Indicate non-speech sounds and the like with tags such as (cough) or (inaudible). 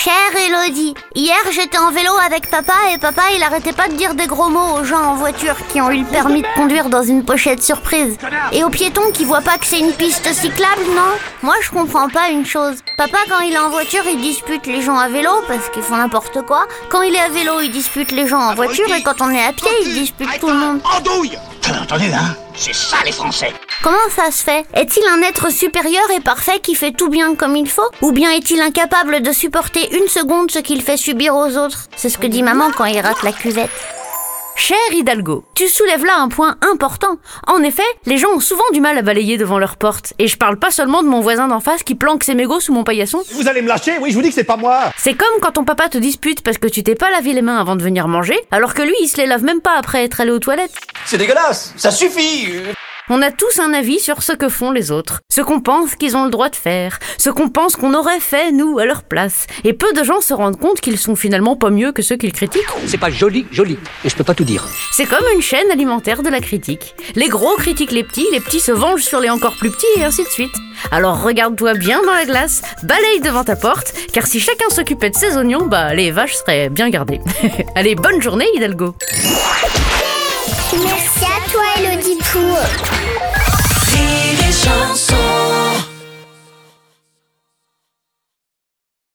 Chère Elodie, hier j'étais en vélo avec papa et papa il arrêtait pas de dire des gros mots aux gens en voiture qui ont eu le permis de conduire dans une pochette surprise. Et aux piétons qui voient pas que c'est une piste cyclable, non? Moi je comprends pas une chose. Papa quand il est en voiture il dispute les gens à vélo parce qu'ils font n'importe quoi. Quand il est à vélo il dispute les gens en voiture et quand on est à pied il dispute tout le monde. Andouille Attendez là, c'est ça les Français. Comment ça se fait? Est-il un être supérieur et parfait qui fait tout bien comme il faut? Ou bien est-il incapable de supporter une seconde ce qu'il fait subir aux autres? C'est ce que dit maman quand il rate la cuvette. Cher Hidalgo, tu soulèves là un point important. En effet, les gens ont souvent du mal à balayer devant leur porte. Et je parle pas seulement de mon voisin d'en face qui planque ses mégots sous mon paillasson. Vous allez me lâcher Oui, je vous dis que c'est pas moi C'est comme quand ton papa te dispute parce que tu t'es pas lavé les mains avant de venir manger, alors que lui il se les lave même pas après être allé aux toilettes. C'est dégueulasse Ça suffit On a tous un avis sur ce que font les autres, ce qu'on pense qu'ils ont le droit de faire, ce qu'on pense qu'on aurait fait, nous, à leur place. Et peu de gens se rendent compte qu'ils sont finalement pas mieux que ceux qu'ils critiquent. C'est pas joli, joli. Et je peux pas tout dire. C'est comme une chaîne alimentaire de la critique. Les gros critiquent les petits, les petits se vengent sur les encore plus petits, et ainsi de suite. Alors regarde-toi bien dans la glace, balaye devant ta porte, car si chacun s'occupait de ses oignons, bah les vaches seraient bien gardées. (laughs) Allez, bonne journée, Hidalgo Merci à toi Élodie Pou. Rire et chanson